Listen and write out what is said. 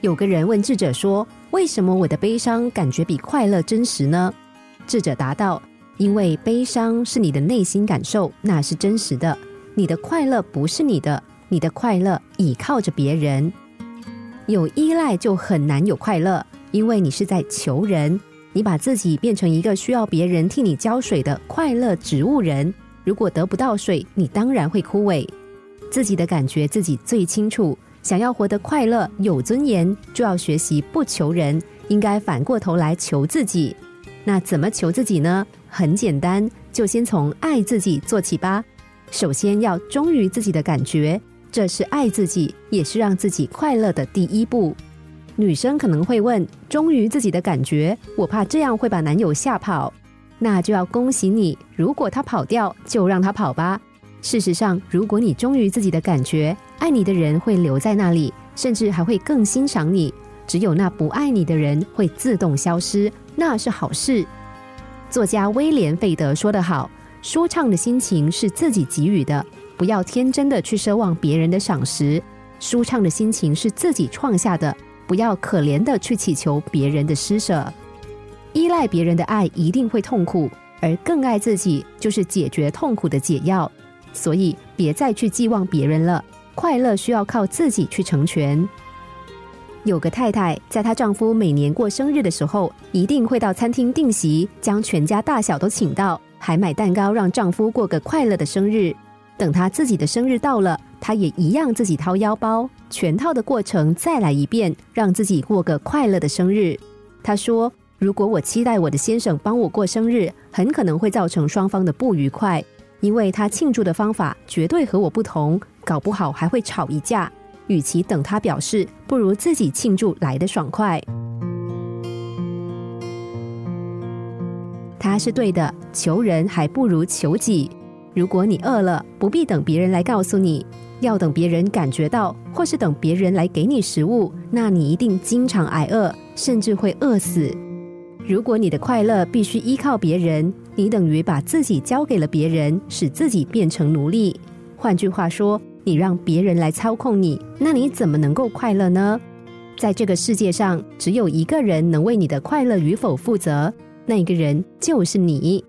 有个人问智者说：“为什么我的悲伤感觉比快乐真实呢？”智者答道：“因为悲伤是你的内心感受，那是真实的；你的快乐不是你的，你的快乐倚靠着别人。有依赖就很难有快乐，因为你是在求人，你把自己变成一个需要别人替你浇水的快乐植物人。如果得不到水，你当然会枯萎。自己的感觉自己最清楚。”想要活得快乐、有尊严，就要学习不求人，应该反过头来求自己。那怎么求自己呢？很简单，就先从爱自己做起吧。首先要忠于自己的感觉，这是爱自己，也是让自己快乐的第一步。女生可能会问：忠于自己的感觉，我怕这样会把男友吓跑。那就要恭喜你，如果他跑掉，就让他跑吧。事实上，如果你忠于自己的感觉，爱你的人会留在那里，甚至还会更欣赏你。只有那不爱你的人会自动消失，那是好事。作家威廉·费德说得好：“舒畅的心情是自己给予的，不要天真的去奢望别人的赏识；舒畅的心情是自己创下的，不要可怜的去祈求别人的施舍。依赖别人的爱一定会痛苦，而更爱自己就是解决痛苦的解药。”所以，别再去寄望别人了。快乐需要靠自己去成全。有个太太，在她丈夫每年过生日的时候，一定会到餐厅订席，将全家大小都请到，还买蛋糕让丈夫过个快乐的生日。等她自己的生日到了，她也一样自己掏腰包，全套的过程再来一遍，让自己过个快乐的生日。她说：“如果我期待我的先生帮我过生日，很可能会造成双方的不愉快。”因为他庆祝的方法绝对和我不同，搞不好还会吵一架。与其等他表示，不如自己庆祝来的爽快。他是对的，求人还不如求己。如果你饿了，不必等别人来告诉你，要等别人感觉到，或是等别人来给你食物，那你一定经常挨饿，甚至会饿死。如果你的快乐必须依靠别人，你等于把自己交给了别人，使自己变成奴隶。换句话说，你让别人来操控你，那你怎么能够快乐呢？在这个世界上，只有一个人能为你的快乐与否负责，那个人就是你。